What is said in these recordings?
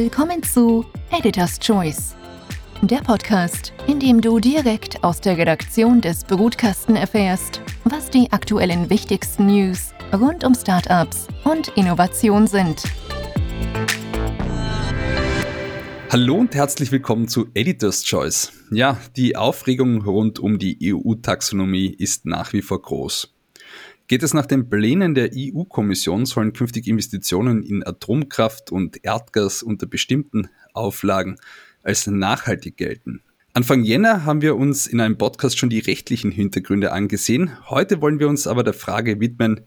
Willkommen zu Editor's Choice, der Podcast, in dem du direkt aus der Redaktion des Brutkasten erfährst, was die aktuellen wichtigsten News rund um Startups und Innovation sind. Hallo und herzlich willkommen zu Editor's Choice. Ja, die Aufregung rund um die EU-Taxonomie ist nach wie vor groß. Geht es nach den Plänen der EU-Kommission, sollen künftig Investitionen in Atomkraft und Erdgas unter bestimmten Auflagen als nachhaltig gelten. Anfang Jänner haben wir uns in einem Podcast schon die rechtlichen Hintergründe angesehen. Heute wollen wir uns aber der Frage widmen,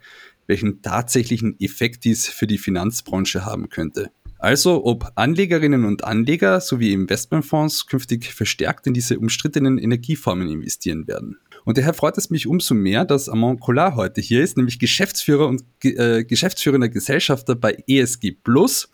welchen tatsächlichen Effekt dies für die Finanzbranche haben könnte. Also ob Anlegerinnen und Anleger sowie Investmentfonds künftig verstärkt in diese umstrittenen Energieformen investieren werden. Und daher freut es mich umso mehr, dass Amon Collard heute hier ist, nämlich Geschäftsführer und äh, geschäftsführender Gesellschafter bei ESG Plus.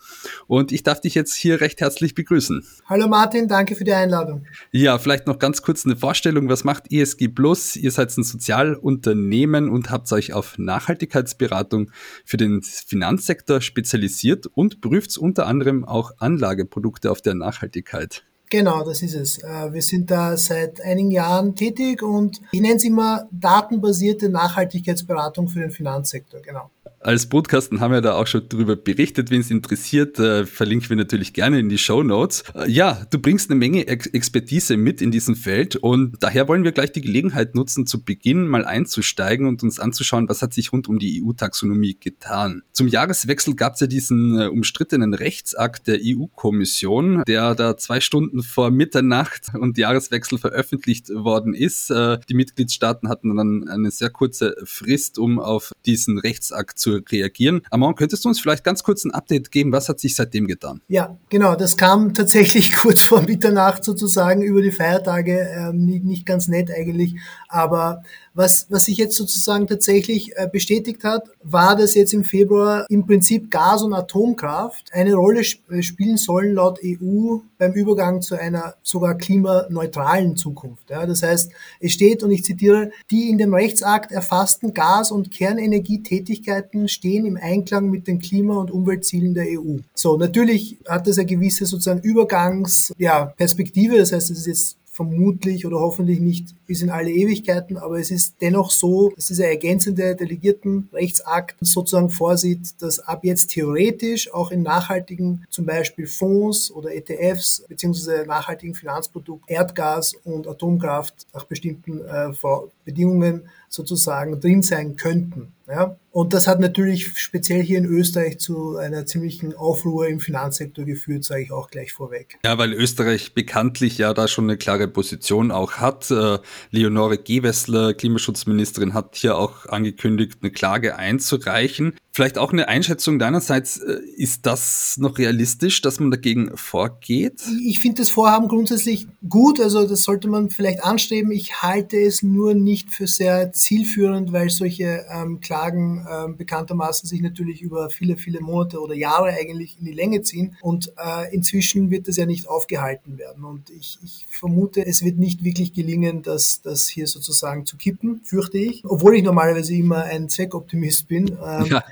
Und ich darf dich jetzt hier recht herzlich begrüßen. Hallo Martin, danke für die Einladung. Ja, vielleicht noch ganz kurz eine Vorstellung. Was macht ESG Plus? Ihr seid ein Sozialunternehmen und habt euch auf Nachhaltigkeitsberatung für den Finanzsektor spezialisiert und prüft unter anderem auch Anlageprodukte auf der Nachhaltigkeit. Genau, das ist es. Äh, wir sind da seit einigen Jahren tätig und ich nenne es immer datenbasierte Nachhaltigkeitsberatung für den Finanzsektor. Genau. Als Podcasten haben wir da auch schon darüber berichtet. Wenn es interessiert, äh, verlinken wir natürlich gerne in die Show Notes. Äh, ja, du bringst eine Menge Ex Expertise mit in diesem Feld und daher wollen wir gleich die Gelegenheit nutzen, zu Beginn mal einzusteigen und uns anzuschauen, was hat sich rund um die EU-Taxonomie getan. Zum Jahreswechsel gab es ja diesen umstrittenen Rechtsakt der EU-Kommission, der da zwei Stunden vor Mitternacht und Jahreswechsel veröffentlicht worden ist. Äh, die Mitgliedstaaten hatten dann eine sehr kurze Frist, um auf diesen Rechtsakt zu zu reagieren. Amon, könntest du uns vielleicht ganz kurz ein Update geben? Was hat sich seitdem getan? Ja, genau. Das kam tatsächlich kurz vor Mitternacht sozusagen über die Feiertage. Ähm, nicht, nicht ganz nett eigentlich. Aber was, was sich jetzt sozusagen tatsächlich äh, bestätigt hat, war, dass jetzt im Februar im Prinzip Gas und Atomkraft eine Rolle äh, spielen sollen laut EU beim Übergang zu einer sogar klimaneutralen Zukunft. Ja, das heißt, es steht, und ich zitiere, die in dem Rechtsakt erfassten Gas- und Kernenergietätigkeiten stehen im Einklang mit den Klima- und Umweltzielen der EU. So, natürlich hat das eine gewisse sozusagen Übergangsperspektive, ja, das heißt, es ist jetzt vermutlich oder hoffentlich nicht bis in alle Ewigkeiten, aber es ist dennoch so, dass dieser ergänzende delegierten Rechtsakt sozusagen vorsieht, dass ab jetzt theoretisch auch in nachhaltigen, zum Beispiel Fonds oder ETFs beziehungsweise nachhaltigen Finanzprodukten Erdgas und Atomkraft nach bestimmten äh, Bedingungen sozusagen drin sein könnten. Ja? Und das hat natürlich speziell hier in Österreich zu einer ziemlichen Aufruhr im Finanzsektor geführt, sage ich auch gleich vorweg. Ja, weil Österreich bekanntlich ja da schon eine klare Position auch hat. Äh, Leonore Gewessler, Klimaschutzministerin, hat hier auch angekündigt, eine Klage einzureichen. Vielleicht auch eine Einschätzung deinerseits, äh, ist das noch realistisch, dass man dagegen vorgeht? Ich finde das Vorhaben grundsätzlich gut, also das sollte man vielleicht anstreben. Ich halte es nur nicht für sehr zielführend, weil solche ähm, Klagen ähm, bekanntermaßen sich natürlich über viele, viele Monate oder Jahre eigentlich in die Länge ziehen und äh, inzwischen wird das ja nicht aufgehalten werden und ich, ich vermute, es wird nicht wirklich gelingen, das, das hier sozusagen zu kippen, fürchte ich, obwohl ich normalerweise immer ein Zweckoptimist bin. Ähm, ja.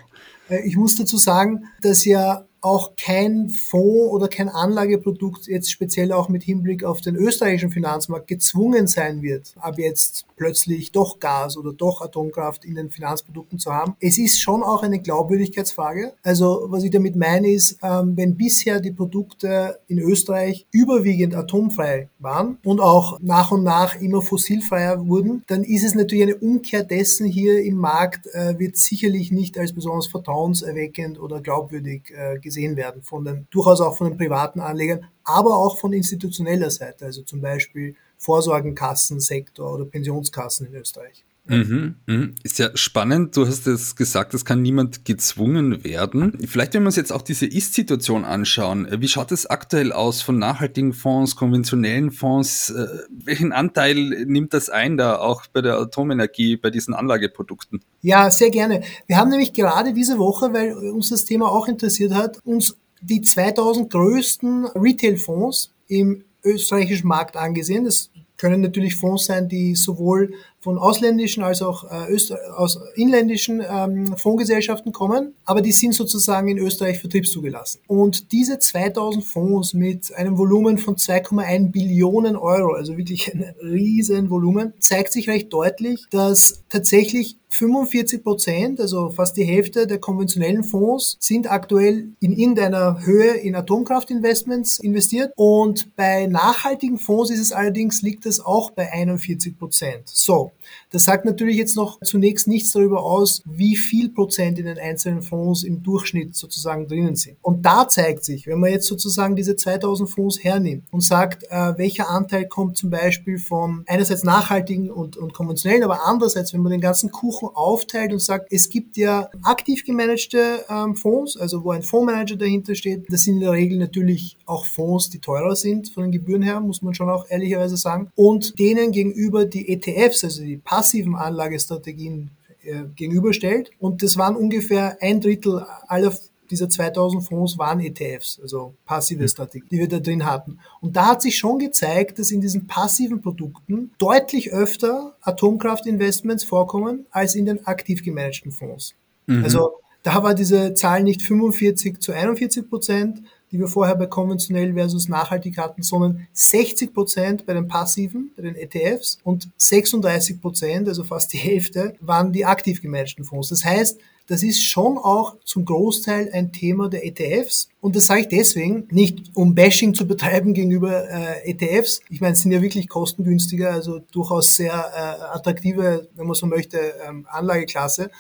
Äh, ich muss dazu sagen, dass ja auch kein Fonds oder kein Anlageprodukt jetzt speziell auch mit Hinblick auf den österreichischen Finanzmarkt gezwungen sein wird, ab jetzt plötzlich doch Gas oder doch Atomkraft in den Finanzprodukten zu haben. Es ist schon auch eine Glaubwürdigkeitsfrage. Also was ich damit meine ist, ähm, wenn bisher die Produkte in Österreich überwiegend atomfrei waren und auch nach und nach immer fossilfreier wurden, dann ist es natürlich eine Umkehr dessen hier im Markt, äh, wird sicherlich nicht als besonders vertrauenserweckend oder glaubwürdig äh, gesehen gesehen werden, von den, durchaus auch von den privaten Anlegern, aber auch von institutioneller Seite, also zum Beispiel Vorsorgenkassensektor oder Pensionskassen in Österreich. Mhm, mhm. Ist ja spannend. Du hast es gesagt, es kann niemand gezwungen werden. Vielleicht, wenn wir uns jetzt auch diese Ist-Situation anschauen, wie schaut es aktuell aus von nachhaltigen Fonds, konventionellen Fonds? Äh, welchen Anteil nimmt das ein da auch bei der Atomenergie, bei diesen Anlageprodukten? Ja, sehr gerne. Wir haben nämlich gerade diese Woche, weil uns das Thema auch interessiert hat, uns die 2000 größten Retail-Fonds im österreichischen Markt angesehen. Das können natürlich Fonds sein, die sowohl von ausländischen als auch äh, aus inländischen ähm, Fondsgesellschaften kommen, aber die sind sozusagen in Österreich vertriebszugelassen. Und diese 2000 Fonds mit einem Volumen von 2,1 Billionen Euro, also wirklich ein riesen Volumen, zeigt sich recht deutlich, dass tatsächlich 45 Prozent, also fast die Hälfte der konventionellen Fonds, sind aktuell in irgendeiner Höhe in Atomkraftinvestments investiert. Und bei nachhaltigen Fonds ist es allerdings, liegt das auch bei 41 Prozent. So, das sagt natürlich jetzt noch zunächst nichts darüber aus, wie viel Prozent in den einzelnen Fonds im Durchschnitt sozusagen drinnen sind. Und da zeigt sich, wenn man jetzt sozusagen diese 2000 Fonds hernimmt und sagt, äh, welcher Anteil kommt zum Beispiel von einerseits nachhaltigen und, und konventionellen, aber andererseits, wenn man den ganzen Kuchen aufteilt und sagt, es gibt ja aktiv gemanagte ähm, Fonds, also wo ein Fondsmanager dahinter steht. Das sind in der Regel natürlich auch Fonds, die teurer sind von den Gebühren her, muss man schon auch ehrlicherweise sagen. Und denen gegenüber die ETFs, also die passiven Anlagestrategien äh, gegenüberstellt. Und das waren ungefähr ein Drittel aller dieser 2000 Fonds waren ETFs, also passive mhm. Strategien, die wir da drin hatten. Und da hat sich schon gezeigt, dass in diesen passiven Produkten deutlich öfter Atomkraftinvestments vorkommen als in den aktiv gemanagten Fonds. Mhm. Also da war diese Zahl nicht 45 zu 41 Prozent, die wir vorher bei konventionell versus nachhaltig hatten, sondern 60 Prozent bei den passiven, bei den ETFs und 36 Prozent, also fast die Hälfte, waren die aktiv gemanagten Fonds. Das heißt, das ist schon auch zum Großteil ein Thema der ETFs. Und das sage ich deswegen, nicht um Bashing zu betreiben gegenüber äh, ETFs. Ich meine, es sind ja wirklich kostengünstiger, also durchaus sehr äh, attraktive, wenn man so möchte, ähm, Anlageklasse.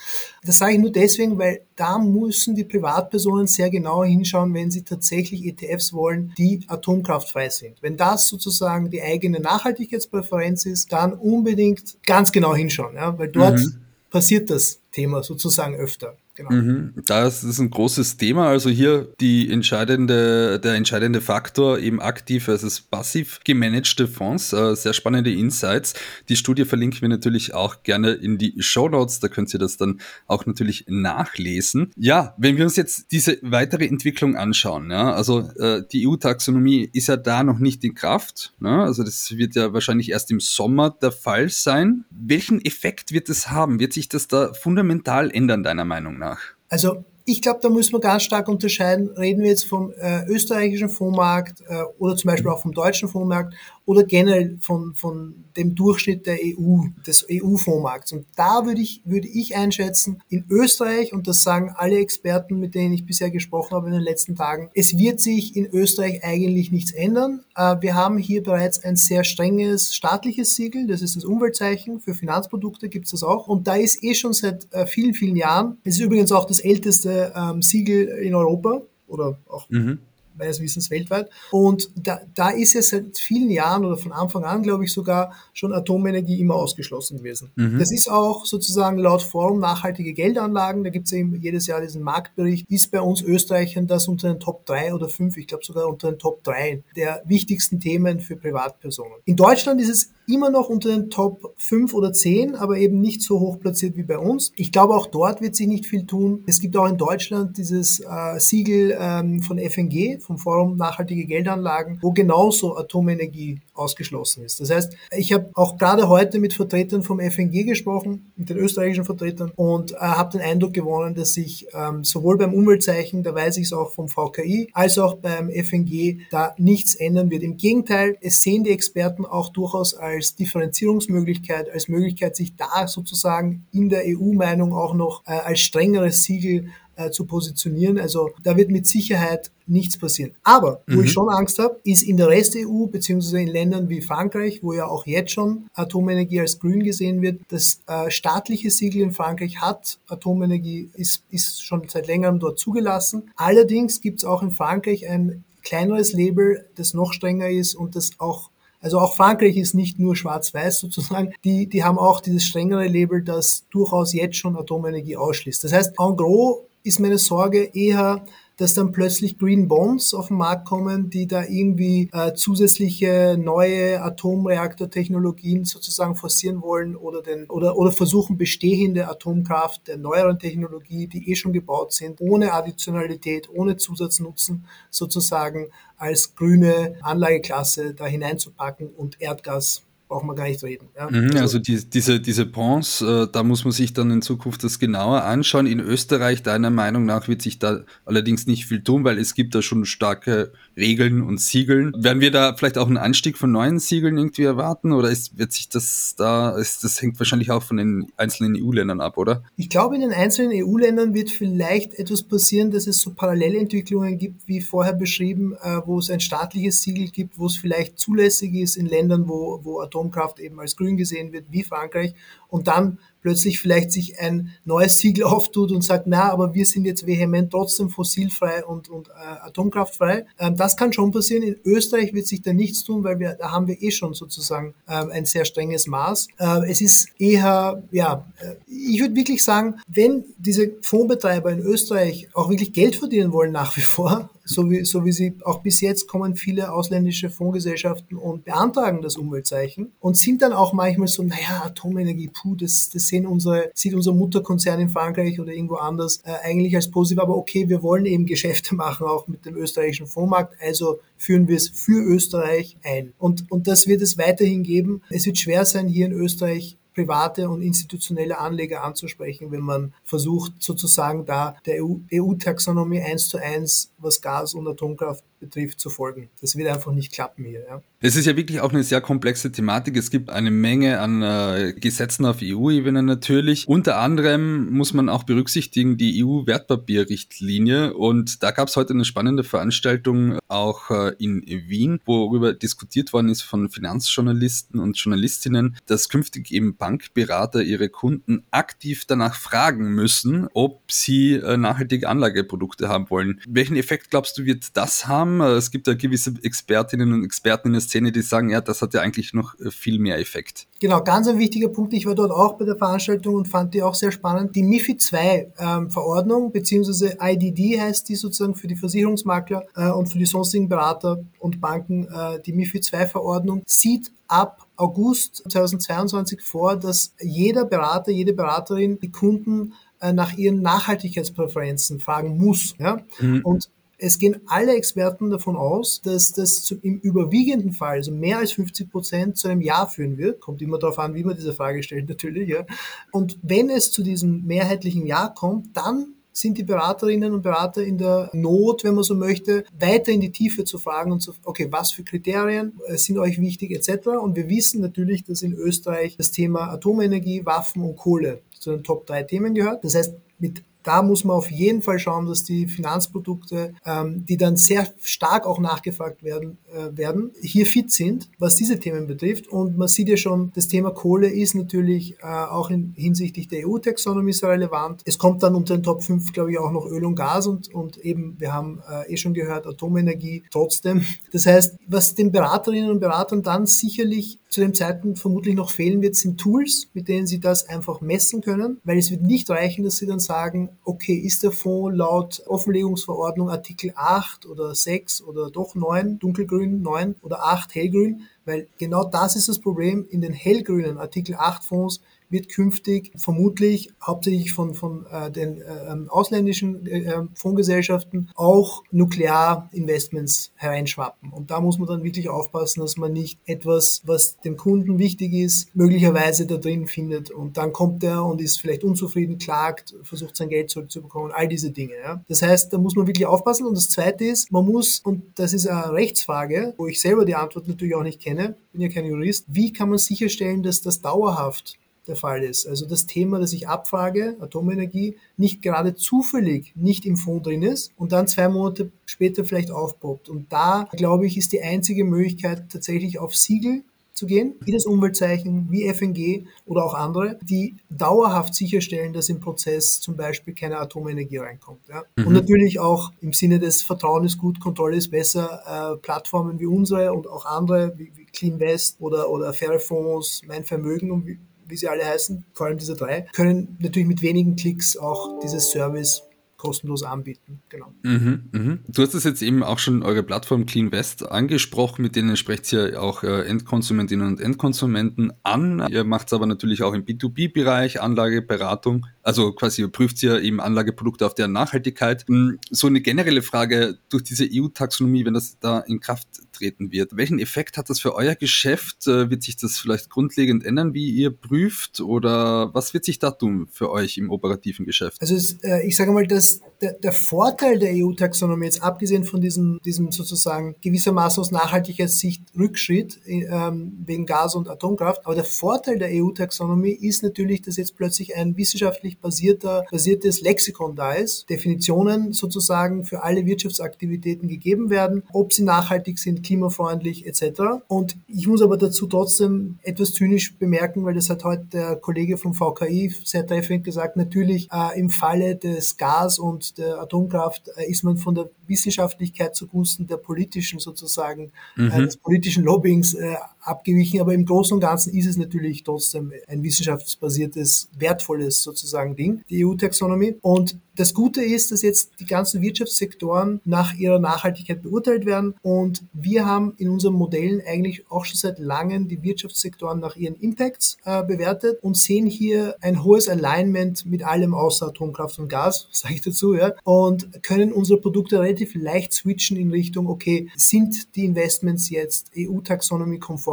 Das sage ich nur deswegen, weil da müssen die Privatpersonen sehr genau hinschauen, wenn sie tatsächlich ETFs wollen, die atomkraftfrei sind. Wenn das sozusagen die eigene Nachhaltigkeitspräferenz ist, dann unbedingt ganz genau hinschauen, ja, weil dort mhm. Passiert das Thema sozusagen öfter. Genau. Mhm. Das ist ein großes Thema. Also hier die entscheidende, der entscheidende Faktor eben aktiv versus passiv gemanagte Fonds. Äh, sehr spannende Insights. Die Studie verlinken wir natürlich auch gerne in die Show Notes. Da könnt ihr das dann auch natürlich nachlesen. Ja, wenn wir uns jetzt diese weitere Entwicklung anschauen, ja, also äh, die EU-Taxonomie ist ja da noch nicht in Kraft. Ne? Also das wird ja wahrscheinlich erst im Sommer der Fall sein. Welchen Effekt wird es haben? Wird sich das da fundamental ändern, deiner Meinung nach? Nach? Also ich glaube, da müssen wir ganz stark unterscheiden. Reden wir jetzt vom äh, österreichischen Fondsmarkt äh, oder zum Beispiel auch vom deutschen Fondsmarkt oder generell von, von dem Durchschnitt der EU, des EU-Fondsmarkts. Und da würde ich, würde ich einschätzen, in Österreich, und das sagen alle Experten, mit denen ich bisher gesprochen habe in den letzten Tagen, es wird sich in Österreich eigentlich nichts ändern. Äh, wir haben hier bereits ein sehr strenges staatliches Siegel, das ist das Umweltzeichen. Für Finanzprodukte gibt es das auch. Und da ist eh schon seit äh, vielen, vielen Jahren, es ist übrigens auch das älteste ähm, Siegel in Europa oder auch mhm meines Wissens weltweit. Und da, da ist ja seit vielen Jahren oder von Anfang an, glaube ich, sogar schon Atomenergie immer ausgeschlossen gewesen. Mhm. Das ist auch sozusagen laut Forum nachhaltige Geldanlagen, da gibt es eben jedes Jahr diesen Marktbericht, ist bei uns Österreichern das unter den Top 3 oder 5, ich glaube sogar unter den Top 3 der wichtigsten Themen für Privatpersonen. In Deutschland ist es immer noch unter den Top 5 oder 10, aber eben nicht so hoch platziert wie bei uns. Ich glaube, auch dort wird sich nicht viel tun. Es gibt auch in Deutschland dieses äh, Siegel ähm, von FNG, vom Forum Nachhaltige Geldanlagen, wo genauso Atomenergie ausgeschlossen ist. Das heißt, ich habe auch gerade heute mit Vertretern vom FNG gesprochen, mit den österreichischen Vertretern, und äh, habe den Eindruck gewonnen, dass sich ähm, sowohl beim Umweltzeichen, da weiß ich es auch vom VKI, als auch beim FNG da nichts ändern wird. Im Gegenteil, es sehen die Experten auch durchaus als Differenzierungsmöglichkeit, als Möglichkeit, sich da sozusagen in der EU-Meinung auch noch äh, als strengeres Siegel äh, zu positionieren. Also da wird mit Sicherheit nichts passieren. Aber wo mhm. ich schon Angst habe, ist in der Rest-EU beziehungsweise in Ländern wie Frankreich, wo ja auch jetzt schon Atomenergie als grün gesehen wird. Das äh, staatliche Siegel in Frankreich hat Atomenergie, ist, ist schon seit längerem dort zugelassen. Allerdings gibt es auch in Frankreich ein kleineres Label, das noch strenger ist und das auch also auch Frankreich ist nicht nur schwarz-weiß sozusagen. Die, die haben auch dieses strengere Label, das durchaus jetzt schon Atomenergie ausschließt. Das heißt, en gros ist meine Sorge eher, dass dann plötzlich Green Bonds auf den Markt kommen, die da irgendwie äh, zusätzliche neue Atomreaktortechnologien sozusagen forcieren wollen oder, den, oder, oder versuchen bestehende Atomkraft der neueren Technologie, die eh schon gebaut sind, ohne Additionalität, ohne Zusatznutzen sozusagen als grüne Anlageklasse da hineinzupacken und Erdgas brauchen wir gar nicht reden. Ja. Mhm, also, also die, diese, diese Bonds, äh, da muss man sich dann in Zukunft das genauer anschauen. In Österreich, deiner Meinung nach, wird sich da allerdings nicht viel tun, weil es gibt da schon starke Regeln und Siegeln. Werden wir da vielleicht auch einen Anstieg von neuen Siegeln irgendwie erwarten oder ist, wird sich das da, ist, das hängt wahrscheinlich auch von den einzelnen EU-Ländern ab, oder? Ich glaube, in den einzelnen EU-Ländern wird vielleicht etwas passieren, dass es so Parallelentwicklungen gibt, wie vorher beschrieben, äh, wo es ein staatliches Siegel gibt, wo es vielleicht zulässig ist in Ländern, wo, wo Atomkraft eben als grün gesehen wird, wie Frankreich, und dann plötzlich vielleicht sich ein neues Siegel auftut und sagt, na, aber wir sind jetzt vehement trotzdem fossilfrei und, und äh, atomkraftfrei. Ähm, das kann schon passieren. In Österreich wird sich da nichts tun, weil wir, da haben wir eh schon sozusagen ähm, ein sehr strenges Maß. Äh, es ist eher, ja, äh, ich würde wirklich sagen, wenn diese Fondsbetreiber in Österreich auch wirklich Geld verdienen wollen nach wie vor, so wie, so wie sie auch bis jetzt kommen viele ausländische Fondsgesellschaften und beantragen das Umweltzeichen und sind dann auch manchmal so, naja, Atomenergie, puh, das, das sehen unsere, sieht unser Mutterkonzern in Frankreich oder irgendwo anders äh, eigentlich als positiv, aber okay, wir wollen eben Geschäfte machen, auch mit dem österreichischen Fondsmarkt, also führen wir es für Österreich ein. Und, und das wird es weiterhin geben. Es wird schwer sein, hier in Österreich private und institutionelle Anleger anzusprechen, wenn man versucht, sozusagen da der EU-Taxonomie EU eins zu eins, was Gas und Atomkraft betrifft, zu folgen. Das wird einfach nicht klappen hier. Ja. Es ist ja wirklich auch eine sehr komplexe Thematik. Es gibt eine Menge an äh, Gesetzen auf EU-Ebene natürlich. Unter anderem muss man auch berücksichtigen die EU-Wertpapierrichtlinie. Und da gab es heute eine spannende Veranstaltung auch äh, in Wien, worüber diskutiert worden ist von Finanzjournalisten und Journalistinnen, dass künftig eben Bankberater ihre Kunden aktiv danach fragen müssen, ob sie äh, nachhaltige Anlageprodukte haben wollen. Welchen Effekt glaubst du, wird das haben? Es gibt ja gewisse Expertinnen und Experten in der Szene, die sagen, ja, das hat ja eigentlich noch äh, viel mehr Effekt. Genau, ganz ein wichtiger Punkt. Ich war dort auch bei der Veranstaltung und fand die auch sehr spannend. Die MIFID 2 ähm, Verordnung, beziehungsweise IDD heißt die sozusagen für die Versicherungsmakler äh, und für die sonstigen Berater und Banken, äh, die MIFID 2 Verordnung sieht ab August 2022 vor, dass jeder Berater, jede Beraterin die Kunden äh, nach ihren Nachhaltigkeitspräferenzen fragen muss. Ja? Mhm. Und es gehen alle Experten davon aus, dass das im überwiegenden Fall, also mehr als 50 Prozent, zu einem Ja führen wird. Kommt immer darauf an, wie man diese Frage stellt, natürlich. Ja. Und wenn es zu diesem mehrheitlichen Ja kommt, dann sind die Beraterinnen und Berater in der Not, wenn man so möchte, weiter in die Tiefe zu fragen und zu, okay, was für Kriterien sind euch wichtig etc. Und wir wissen natürlich, dass in Österreich das Thema Atomenergie, Waffen und Kohle zu den Top 3 Themen gehört. Das heißt, mit da muss man auf jeden Fall schauen, dass die Finanzprodukte, ähm, die dann sehr stark auch nachgefragt werden, äh, werden, hier fit sind, was diese Themen betrifft. Und man sieht ja schon, das Thema Kohle ist natürlich äh, auch in, hinsichtlich der EU-Taxonomie sehr relevant. Es kommt dann unter den Top 5, glaube ich, auch noch Öl und Gas und, und eben, wir haben äh, eh schon gehört, Atomenergie trotzdem. Das heißt, was den Beraterinnen und Beratern dann sicherlich zu dem Zeitpunkt vermutlich noch fehlen wird, sind Tools, mit denen sie das einfach messen können, weil es wird nicht reichen, dass sie dann sagen, okay, ist der Fonds laut Offenlegungsverordnung Artikel 8 oder 6 oder doch 9, dunkelgrün 9 oder 8 hellgrün, weil genau das ist das Problem. In den hellgrünen Artikel 8 Fonds wird künftig vermutlich hauptsächlich von, von äh, den äh, ausländischen äh, ähm, Fondsgesellschaften auch Nuklearinvestments hereinschwappen. Und da muss man dann wirklich aufpassen, dass man nicht etwas, was dem Kunden wichtig ist, möglicherweise da drin findet. Und dann kommt er und ist vielleicht unzufrieden, klagt, versucht sein Geld zurückzubekommen, all diese Dinge. Ja. Das heißt, da muss man wirklich aufpassen. Und das Zweite ist, man muss, und das ist eine Rechtsfrage, wo ich selber die Antwort natürlich auch nicht kenne, bin ja kein Jurist, wie kann man sicherstellen, dass das dauerhaft der Fall ist. Also das Thema, das ich abfrage, Atomenergie, nicht gerade zufällig nicht im Fonds drin ist und dann zwei Monate später vielleicht aufpoppt. Und da, glaube ich, ist die einzige Möglichkeit tatsächlich auf Siegel zu gehen, wie das Umweltzeichen, wie FNG oder auch andere, die dauerhaft sicherstellen, dass im Prozess zum Beispiel keine Atomenergie reinkommt. Ja? Mhm. Und natürlich auch im Sinne des Vertrauen ist gut, Kontrolle ist besser, äh, Plattformen wie unsere und auch andere wie, wie Clean West oder, oder Faire Fonds, Mein Vermögen und wie, wie sie alle heißen, vor allem diese drei, können natürlich mit wenigen Klicks auch dieses Service kostenlos anbieten. Genau. Mhm, mh. Du hast es jetzt eben auch schon eure Plattform CleanVest angesprochen, mit denen sprecht ihr auch äh, Endkonsumentinnen und Endkonsumenten an. Ihr macht es aber natürlich auch im B2B-Bereich, Anlageberatung. Also quasi ihr prüft ihr eben Anlageprodukte auf deren Nachhaltigkeit. Hm, so eine generelle Frage durch diese EU-Taxonomie, wenn das da in Kraft treten wird. Welchen Effekt hat das für euer Geschäft? Äh, wird sich das vielleicht grundlegend ändern, wie ihr prüft? Oder was wird sich da tun für euch im operativen Geschäft? Also es, äh, ich sage mal, dass der, der Vorteil der EU-Taxonomie, jetzt abgesehen von diesem, diesem sozusagen gewissermaßen aus nachhaltiger Sicht Rückschritt ähm, wegen Gas- und Atomkraft, aber der Vorteil der EU-Taxonomie ist natürlich, dass jetzt plötzlich ein wissenschaftlich basierter, basiertes Lexikon da ist, Definitionen sozusagen für alle Wirtschaftsaktivitäten gegeben werden, ob sie nachhaltig sind, klimafreundlich etc. Und ich muss aber dazu trotzdem etwas zynisch bemerken, weil das hat heute der Kollege vom VKI sehr treffend gesagt, natürlich äh, im Falle des Gas und der Atomkraft äh, ist man von der Wissenschaftlichkeit zugunsten der politischen sozusagen, äh, mhm. äh, des politischen Lobbyings äh, abgewichen, aber im Großen und Ganzen ist es natürlich trotzdem ein wissenschaftsbasiertes, wertvolles sozusagen Ding, die EU-Taxonomie. Und das Gute ist, dass jetzt die ganzen Wirtschaftssektoren nach ihrer Nachhaltigkeit beurteilt werden und wir haben in unseren Modellen eigentlich auch schon seit langem die Wirtschaftssektoren nach ihren Impacts äh, bewertet und sehen hier ein hohes Alignment mit allem außer Atomkraft und Gas, sage ich dazu, ja, und können unsere Produkte relativ leicht switchen in Richtung, okay, sind die Investments jetzt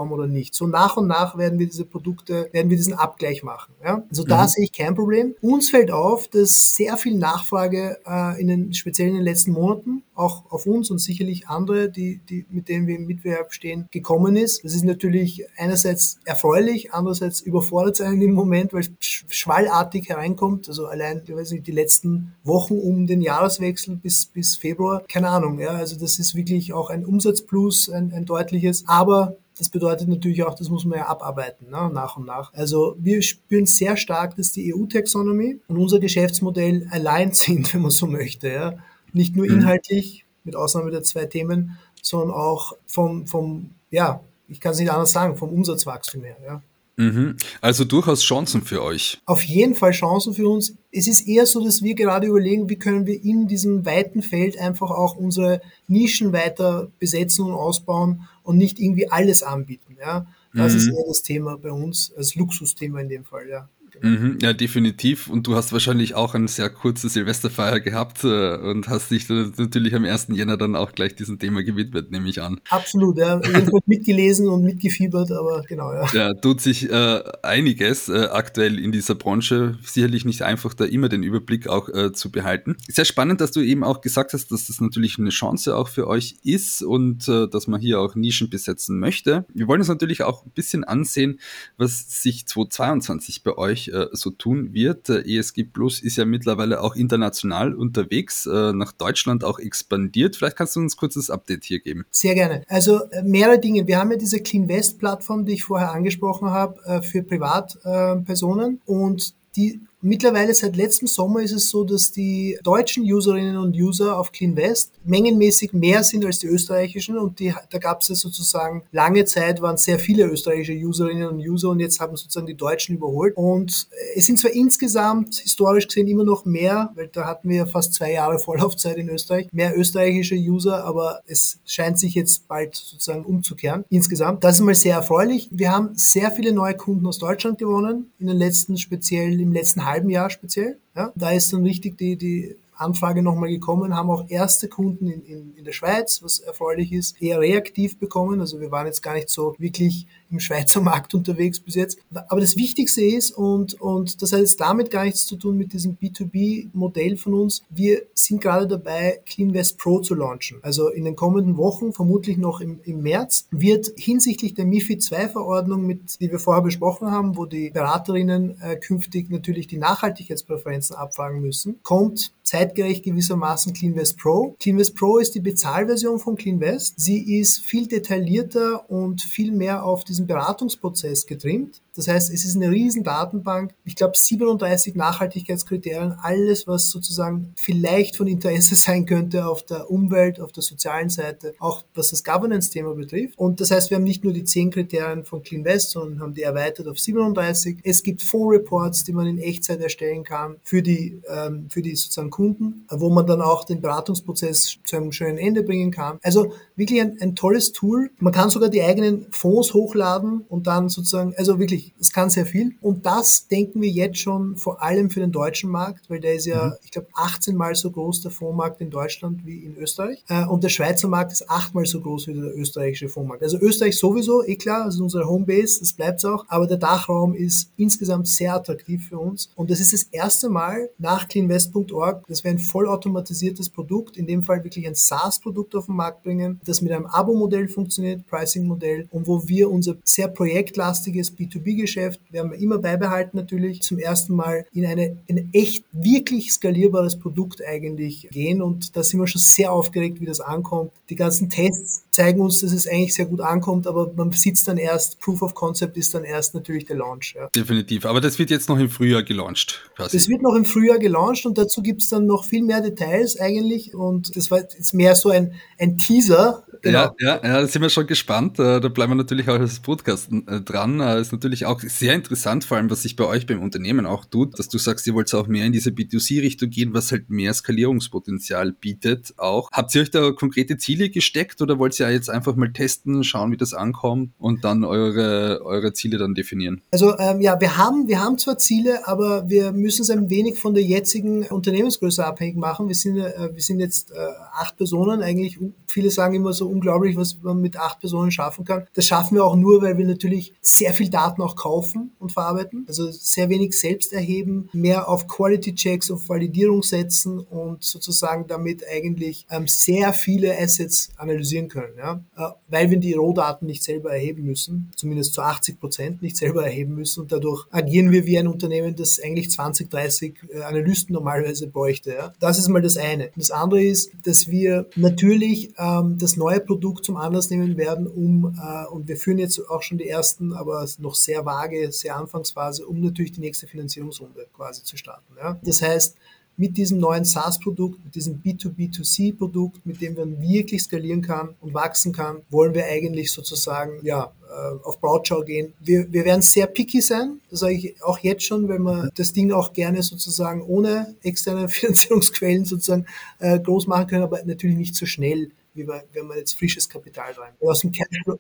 EU-Taxonomie-konform oder nicht? So nach und nach werden wir diese Produkte, werden wir diesen Abgleich machen. Ja? Also da mhm. sehe ich kein Problem. Uns fällt auf, dass sehr viel Nach Nachfrage äh, in den, speziell in den letzten Monaten, auch auf uns und sicherlich andere, die, die, mit denen wir im Mitbewerb stehen, gekommen ist. Das ist natürlich einerseits erfreulich, andererseits überfordert es einen im Moment, weil es schwallartig hereinkommt. Also allein, ich weiß nicht, die letzten Wochen um den Jahreswechsel bis, bis Februar, keine Ahnung. Ja, also das ist wirklich auch ein Umsatzplus, ein, ein deutliches. Aber das bedeutet natürlich auch, das muss man ja abarbeiten, ne, nach und nach. Also wir spüren sehr stark, dass die EU-Taxonomie und unser Geschäftsmodell allein sind, wenn man so möchte. Ja. Nicht nur mhm. inhaltlich, mit Ausnahme der zwei Themen, sondern auch vom, vom ja, ich kann es nicht anders sagen, vom Umsatzwachstum her. Ja. Mhm. Also durchaus Chancen für euch. Auf jeden Fall Chancen für uns. Es ist eher so, dass wir gerade überlegen, wie können wir in diesem weiten Feld einfach auch unsere Nischen weiter besetzen und ausbauen und nicht irgendwie alles anbieten. Ja? Das mhm. ist eher das Thema bei uns, als Luxusthema in dem Fall, ja. Mhm, ja, definitiv. Und du hast wahrscheinlich auch eine sehr kurze Silvesterfeier gehabt äh, und hast dich natürlich am 1. Jänner dann auch gleich diesem Thema gewidmet, nehme ich an. Absolut, ja. Jedenfalls mitgelesen und mitgefiebert, aber genau, ja. Ja, tut sich äh, einiges äh, aktuell in dieser Branche. Sicherlich nicht einfach, da immer den Überblick auch äh, zu behalten. Sehr spannend, dass du eben auch gesagt hast, dass das natürlich eine Chance auch für euch ist und äh, dass man hier auch Nischen besetzen möchte. Wir wollen uns natürlich auch ein bisschen ansehen, was sich 2022 bei euch äh, so tun wird. ESG Plus ist ja mittlerweile auch international unterwegs, äh, nach Deutschland auch expandiert. Vielleicht kannst du uns kurz das Update hier geben. Sehr gerne. Also äh, mehrere Dinge. Wir haben ja diese Clean West Plattform, die ich vorher angesprochen habe, für Privatpersonen und die Mittlerweile seit letztem Sommer ist es so, dass die deutschen Userinnen und User auf CleanVest mengenmäßig mehr sind als die österreichischen und die, da gab es ja sozusagen lange Zeit waren sehr viele österreichische Userinnen und User und jetzt haben sozusagen die Deutschen überholt und es sind zwar insgesamt historisch gesehen immer noch mehr, weil da hatten wir ja fast zwei Jahre Vorlaufzeit in Österreich, mehr österreichische User, aber es scheint sich jetzt bald sozusagen umzukehren insgesamt. Das ist mal sehr erfreulich. Wir haben sehr viele neue Kunden aus Deutschland gewonnen in den letzten, speziell im letzten halben Jahr speziell. Ja. Da ist dann richtig die, die Anfrage nochmal gekommen, haben auch erste Kunden in, in, in der Schweiz, was erfreulich ist, eher reaktiv bekommen. Also wir waren jetzt gar nicht so wirklich im Schweizer Markt unterwegs bis jetzt. Aber das Wichtigste ist, und, und das hat jetzt damit gar nichts zu tun mit diesem B2B-Modell von uns, wir sind gerade dabei, CleanVest Pro zu launchen. Also in den kommenden Wochen, vermutlich noch im, im März, wird hinsichtlich der MIFID 2-Verordnung, mit, die wir vorher besprochen haben, wo die Beraterinnen äh, künftig natürlich die Nachhaltigkeitspräferenzen abfragen müssen, kommt zeitgerecht gewissermaßen CleanVest Pro. CleanVest Pro ist die Bezahlversion von CleanVest. Sie ist viel detaillierter und viel mehr auf diesen Beratungsprozess getrimmt. Das heißt, es ist eine riesen Datenbank. Ich glaube, 37 Nachhaltigkeitskriterien, alles, was sozusagen vielleicht von Interesse sein könnte auf der Umwelt, auf der sozialen Seite, auch was das Governance-Thema betrifft. Und das heißt, wir haben nicht nur die 10 Kriterien von Clean West, sondern haben die erweitert auf 37. Es gibt Fonds-Reports, die man in Echtzeit erstellen kann für die, ähm, für die sozusagen Kunden, wo man dann auch den Beratungsprozess zu einem schönen Ende bringen kann. Also wirklich ein, ein tolles Tool. Man kann sogar die eigenen Fonds hochladen und dann sozusagen, also wirklich, es kann sehr viel. Und das denken wir jetzt schon vor allem für den deutschen Markt, weil der ist ja, mhm. ich glaube, 18 mal so groß, der Fondsmarkt in Deutschland wie in Österreich. Äh, und der Schweizer Markt ist achtmal so groß wie der österreichische Fondsmarkt. Also Österreich sowieso, eh klar, also unsere Homebase, das bleibt auch. Aber der Dachraum ist insgesamt sehr attraktiv für uns. Und das ist das erste Mal nach cleanwest.org, dass wir ein vollautomatisiertes Produkt, in dem Fall wirklich ein SaaS-Produkt auf den Markt bringen, das mit einem Abo-Modell funktioniert, Pricing-Modell und wo wir unser sehr projektlastiges B2B-Geschäft, werden wir immer beibehalten natürlich, zum ersten Mal in eine, ein echt wirklich skalierbares Produkt eigentlich gehen und da sind wir schon sehr aufgeregt, wie das ankommt. Die ganzen Tests zeigen uns, dass es eigentlich sehr gut ankommt, aber man sitzt dann erst, Proof of Concept ist dann erst natürlich der Launch. Ja. Definitiv, aber das wird jetzt noch im Frühjahr gelauncht. Quasi. Das wird noch im Frühjahr gelauncht und dazu gibt es dann noch viel mehr Details eigentlich und das war jetzt mehr so ein, ein Teaser. Genau. Ja, ja, ja, da sind wir schon gespannt. Äh, da bleiben wir natürlich auch als Podcast äh, dran. Das äh, ist natürlich auch sehr interessant, vor allem was sich bei euch beim Unternehmen auch tut, dass du sagst, ihr wollt auch mehr in diese B2C-Richtung gehen, was halt mehr Skalierungspotenzial bietet auch. Habt ihr euch da konkrete Ziele gesteckt oder wollt ihr jetzt einfach mal testen, schauen, wie das ankommt und dann eure, eure Ziele dann definieren? Also ähm, ja, wir haben, wir haben zwar Ziele, aber wir müssen es ein wenig von der jetzigen Unternehmensgröße abhängig machen. Wir sind, äh, wir sind jetzt äh, acht Personen eigentlich. Viele sagen immer so unglaublich, was man mit acht Personen schaffen kann. Das schaffen wir auch nur, weil wir natürlich sehr viel Daten auch kaufen und verarbeiten. Also sehr wenig selbst erheben, mehr auf Quality Checks, auf Validierung setzen und sozusagen damit eigentlich ähm, sehr viele Assets analysieren können. Ja? Äh, weil wir die Rohdaten nicht selber erheben müssen, zumindest zu 80 Prozent nicht selber erheben müssen und dadurch agieren wir wie ein Unternehmen, das eigentlich 20, 30 äh, Analysten normalerweise bräuchte. Ja? Das ist mal das eine. Das andere ist, dass wir natürlich ähm, das neue Produkt zum Anlass nehmen werden, um, äh, und wir führen jetzt auch schon die ersten, aber noch sehr vage, sehr Anfangsphase, um natürlich die nächste Finanzierungsrunde quasi zu starten. Ja? Das heißt, mit diesem neuen SaaS-Produkt, mit diesem B2B2C-Produkt, mit dem man wirklich skalieren kann und wachsen kann, wollen wir eigentlich sozusagen ja, äh, auf Brautschau gehen. Wir, wir werden sehr picky sein, das sage ich auch jetzt schon, weil man das Ding auch gerne sozusagen ohne externe Finanzierungsquellen sozusagen äh, groß machen können, aber natürlich nicht so schnell wie wir, wenn man jetzt frisches Kapital rein. Aus dem.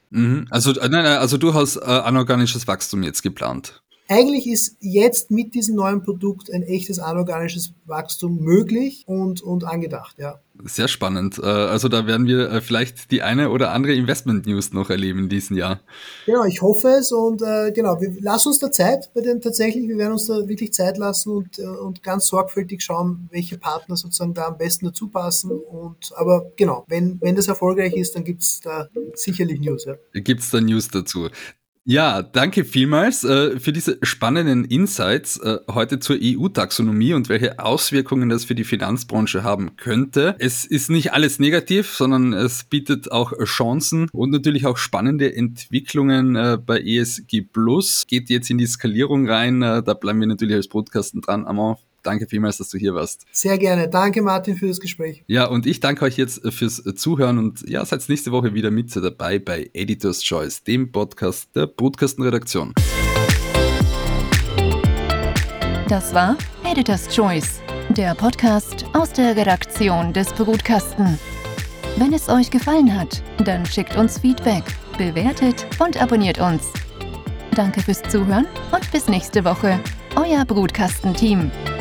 Mhm. Also, äh, nein, also du hast äh, anorganisches Wachstum jetzt geplant. Eigentlich ist jetzt mit diesem neuen Produkt ein echtes anorganisches Wachstum möglich und, und angedacht, ja. Sehr spannend. Äh, also da werden wir äh, vielleicht die eine oder andere Investment-News noch erleben in diesem Jahr. Genau, ich hoffe es und äh, genau, wir lassen uns da Zeit bei den tatsächlich, wir werden uns da wirklich Zeit lassen und, und ganz sorgfältig schauen, welche Partner sozusagen da am besten dazu passen. Und aber genau, wenn, wenn das erfolgreich ist, dann gibt es da sicherlich News. Ja. Gibt es da News dazu? Ja, danke vielmals äh, für diese spannenden Insights äh, heute zur EU-Taxonomie und welche Auswirkungen das für die Finanzbranche haben könnte. Es ist nicht alles negativ, sondern es bietet auch Chancen und natürlich auch spannende Entwicklungen äh, bei ESG Plus. Geht jetzt in die Skalierung rein, äh, da bleiben wir natürlich als Podcasten dran. Amon, Danke vielmals, dass du hier warst. Sehr gerne. Danke, Martin, für das Gespräch. Ja, und ich danke euch jetzt fürs Zuhören und ja, seid nächste Woche wieder mit dabei bei Editors Choice, dem Podcast der Brutkastenredaktion. Das war Editors Choice, der Podcast aus der Redaktion des Brutkasten. Wenn es euch gefallen hat, dann schickt uns Feedback, bewertet und abonniert uns. Danke fürs Zuhören und bis nächste Woche. Euer Brutkastenteam. team